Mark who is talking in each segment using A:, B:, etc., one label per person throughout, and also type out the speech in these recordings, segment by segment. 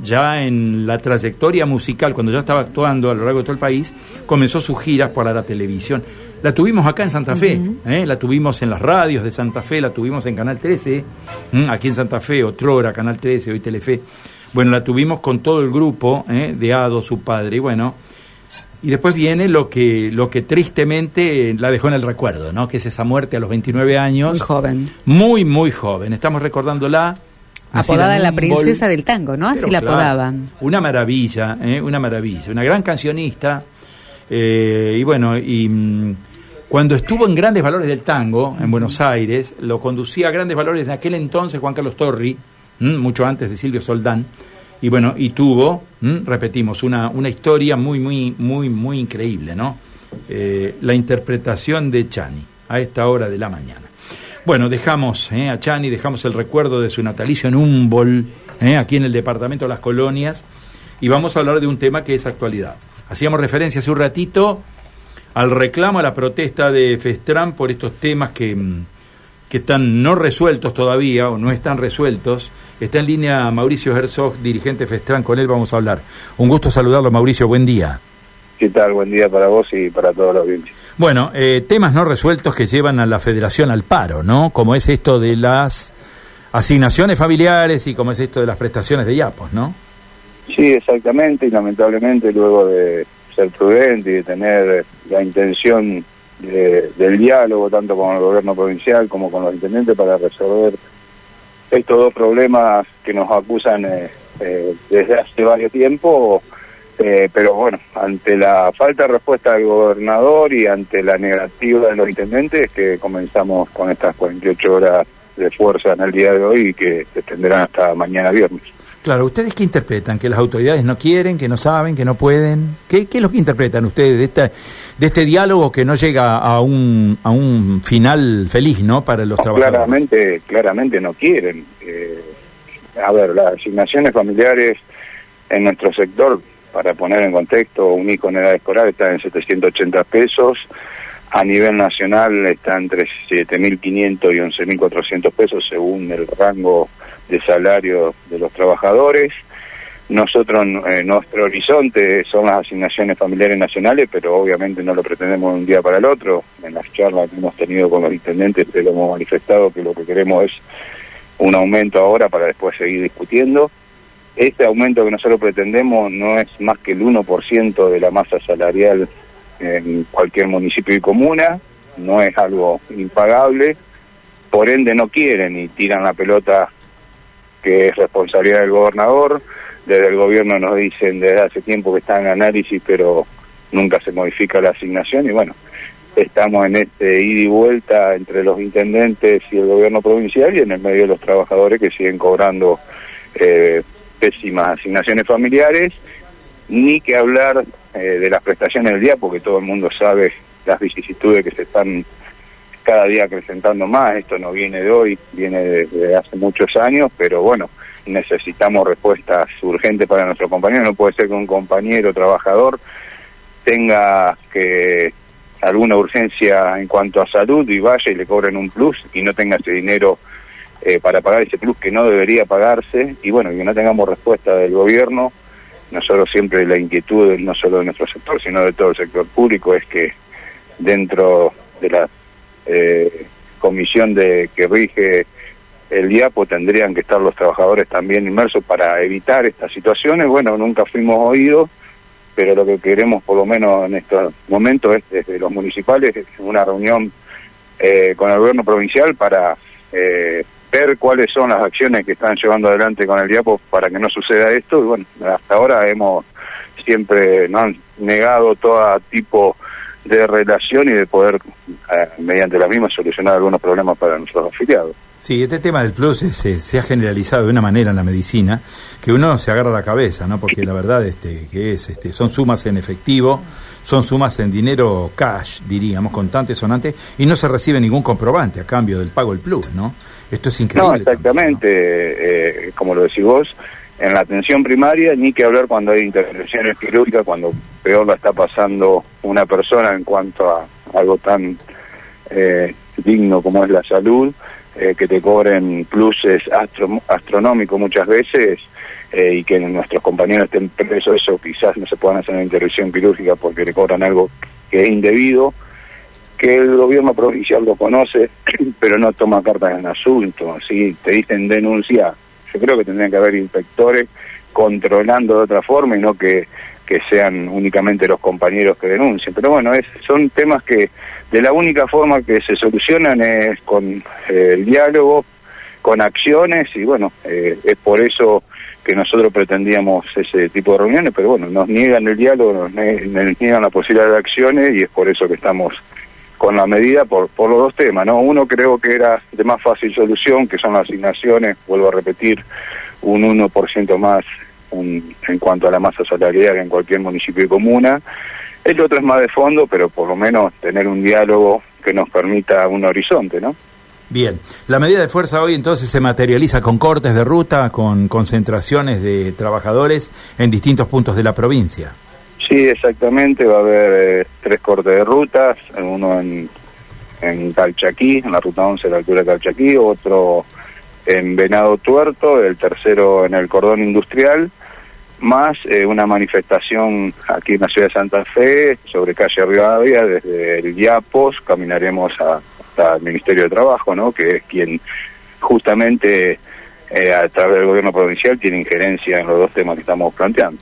A: ya en la trayectoria musical, cuando ya estaba actuando a lo largo de todo el país, comenzó sus giras para la televisión. La tuvimos acá en Santa Fe, ¿eh? la tuvimos en las radios de Santa Fe, la tuvimos en Canal 13, aquí en Santa Fe, Otrora, Canal 13, hoy Telefe. Bueno, la tuvimos con todo el grupo ¿eh? de Ado, su padre, y bueno, y después viene lo que, lo que tristemente la dejó en el recuerdo, ¿no? Que es esa muerte a los 29 años.
B: Muy joven.
A: Muy, muy joven. Estamos recordándola
B: Apodada la princesa del tango, ¿no? Así la apodaban.
A: Una maravilla, ¿eh? una maravilla. Una gran cancionista. Eh, y bueno, y mm, cuando estuvo en Grandes Valores del Tango, en Buenos Aires, lo conducía a Grandes Valores en aquel entonces Juan Carlos Torri, mucho antes de Silvio Soldán. Y bueno, y tuvo, repetimos, una, una historia muy, muy, muy, muy increíble, ¿no? Eh, la interpretación de Chani a esta hora de la mañana. Bueno, dejamos eh, a Chani, dejamos el recuerdo de su natalicio en Humboldt, eh, aquí en el departamento de las colonias, y vamos a hablar de un tema que es actualidad. Hacíamos referencia hace un ratito al reclamo, a la protesta de Festran por estos temas que, mm, que están no resueltos todavía o no están resueltos. Está en línea Mauricio Herzog, dirigente Festran, con él vamos a hablar. Un gusto saludarlo, Mauricio, buen día.
C: ¿Qué tal? Buen día para vos y para todos los audiencia.
A: Bueno, eh, temas no resueltos que llevan a la federación al paro, ¿no? Como es esto de las asignaciones familiares y como es esto de las prestaciones de IAPOS, ¿no?
C: Sí, exactamente, y lamentablemente luego de ser prudente y de tener la intención del diálogo tanto con el gobierno provincial como con los intendentes para resolver estos dos problemas que nos acusan eh, eh, desde hace varios tiempos, eh, pero bueno, ante la falta de respuesta del gobernador y ante la negativa de los intendentes, que comenzamos con estas 48 horas de fuerza en el día de hoy y que se extenderán hasta mañana viernes.
A: Claro, ¿ustedes qué interpretan? ¿Que las autoridades no quieren, que no saben, que no pueden? ¿Qué, qué es lo que interpretan ustedes de, esta, de este diálogo que no llega a un, a un final feliz, ¿no? Para los trabajadores.
C: Claramente, claramente no quieren. Eh, a ver, las asignaciones familiares en nuestro sector para poner en contexto, un hijo en edad escolar está en 780 pesos, a nivel nacional está entre 7.500 y 11.400 pesos según el rango de salario de los trabajadores. Nosotros, eh, nuestro horizonte son las asignaciones familiares nacionales, pero obviamente no lo pretendemos de un día para el otro. En las charlas que hemos tenido con los intendentes, lo hemos manifestado que lo que queremos es un aumento ahora para después seguir discutiendo. Este aumento que nosotros pretendemos no es más que el 1% de la masa salarial en cualquier municipio y comuna, no es algo impagable, por ende no quieren y tiran la pelota que es responsabilidad del gobernador, desde el gobierno nos dicen desde hace tiempo que está en análisis, pero nunca se modifica la asignación y bueno, estamos en este ida y vuelta entre los intendentes y el gobierno provincial y en el medio de los trabajadores que siguen cobrando eh, pésimas asignaciones familiares, ni que hablar eh, de las prestaciones del día, porque todo el mundo sabe las vicisitudes que se están cada día acrecentando más. Esto no viene de hoy, viene de, hace muchos años, pero bueno, necesitamos respuestas urgentes para nuestro compañero. No puede ser que un compañero trabajador tenga que alguna urgencia en cuanto a salud y vaya y le cobren un plus y no tenga ese dinero eh, para pagar ese plus que no debería pagarse y bueno, que no tengamos respuesta del gobierno. Nosotros siempre la inquietud, no solo de nuestro sector, sino de todo el sector público, es que dentro de la eh, comisión de que rige el IAPO tendrían que estar los trabajadores también inmersos para evitar estas situaciones. Bueno, nunca fuimos oídos, pero lo que queremos por lo menos en estos momentos es desde los municipales una reunión eh, con el gobierno provincial para eh, ver cuáles son las acciones que están llevando adelante con el diapo para que no suceda esto. Y bueno, hasta ahora hemos siempre no han negado todo tipo de relación y de poder, mediante la misma, solucionar algunos problemas para nuestros afiliados.
A: Sí, este tema del plus se ha generalizado de una manera en la medicina que uno se agarra la cabeza, ¿no? Porque la verdad este, que es, este, son sumas en efectivo, son sumas en dinero cash, diríamos, contante, sonante, y no se recibe ningún comprobante a cambio del pago del plus, ¿no? Esto es increíble.
C: No, exactamente, eh, como lo decís vos, en la atención primaria, ni que hablar cuando hay intervenciones quirúrgicas, cuando peor la está pasando una persona en cuanto a algo tan eh, digno como es la salud eh, que te cobren pluses astronómicos muchas veces eh, y que nuestros compañeros estén presos, eso quizás no se puedan hacer una intervención quirúrgica porque le cobran algo que es indebido, que el gobierno provincial lo conoce, pero no toma cartas en el asunto, ¿sí? te dicen denuncia, yo creo que tendrían que haber inspectores controlando de otra forma y no que, que sean únicamente los compañeros que denuncien. Pero bueno, es, son temas que de la única forma que se solucionan es con eh, el diálogo, con acciones y bueno, eh, es por eso que nosotros pretendíamos ese tipo de reuniones, pero bueno, nos niegan el diálogo, nos, niegan la posibilidad de acciones y es por eso que estamos con la medida por, los dos temas, ¿no? Uno creo que era de más fácil solución, que son las asignaciones, vuelvo a repetir, un 1% más en cuanto a la masa salarial en cualquier municipio y comuna. El otro es más de fondo, pero por lo menos tener un diálogo que nos permita un horizonte, ¿no?
A: Bien, la medida de fuerza hoy entonces se materializa con cortes de ruta, con concentraciones de trabajadores en distintos puntos de la provincia.
C: Sí, exactamente, va a haber eh, tres cortes de rutas, uno en, en Calchaquí, en la ruta 11 de la altura de Calchaquí, otro en Venado Tuerto, el tercero en el cordón industrial, más eh, una manifestación aquí en la ciudad de Santa Fe sobre calle Rivadavia, desde el Diapos, caminaremos hasta el Ministerio de Trabajo, ¿no? que es quien justamente eh, a través del gobierno provincial tiene injerencia en los dos temas que estamos planteando.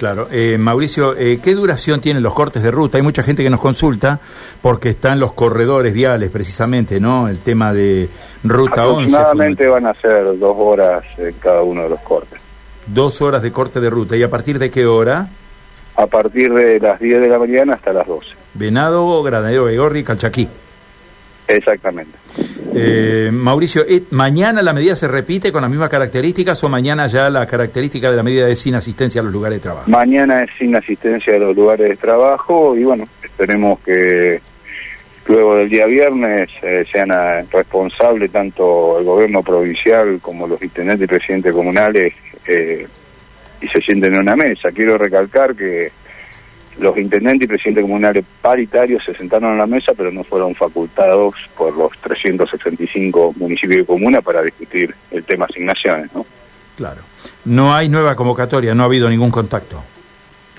A: Claro. Eh, Mauricio, eh, ¿qué duración tienen los cortes de ruta? Hay mucha gente que nos consulta porque están los corredores viales, precisamente, ¿no? El tema de ruta 11.
C: Aproximadamente van a ser dos horas en cada uno de los cortes.
A: Dos horas de corte de ruta. ¿Y a partir de qué hora?
C: A partir de las 10 de la mañana hasta las 12.
A: Venado, Granadero Begorri, Calchaquí.
C: Exactamente.
A: Eh, Mauricio, ¿eh, ¿mañana la medida se repite con las mismas características o mañana ya la característica de la medida es sin asistencia a los lugares de trabajo?
C: Mañana es sin asistencia a los lugares de trabajo y bueno, esperemos que luego del día viernes eh, sean responsables tanto el gobierno provincial como los intendentes y presidentes comunales y se sienten en una mesa. Quiero recalcar que los intendentes y presidentes comunales paritarios se sentaron en la mesa, pero no fueron facultados por los 365 municipios y comunas para discutir el tema asignaciones, ¿no?
A: Claro. No hay nueva convocatoria, no ha habido ningún contacto.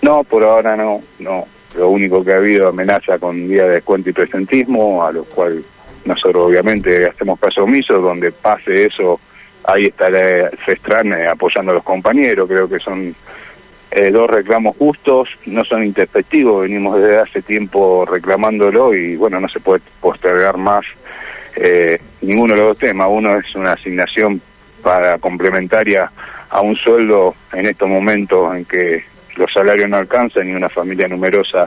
C: No, por ahora no, no. Lo único que ha habido amenaza con día de descuento y presentismo, a lo cual nosotros obviamente hacemos caso omiso, donde pase eso, ahí estará Festran eh, apoyando a los compañeros, creo que son eh, dos reclamos justos, no son introspectivos, venimos desde hace tiempo reclamándolo y bueno, no se puede postergar más eh, ninguno de los dos temas. Uno es una asignación para complementaria a un sueldo en estos momentos en que los salarios no alcanzan y una familia numerosa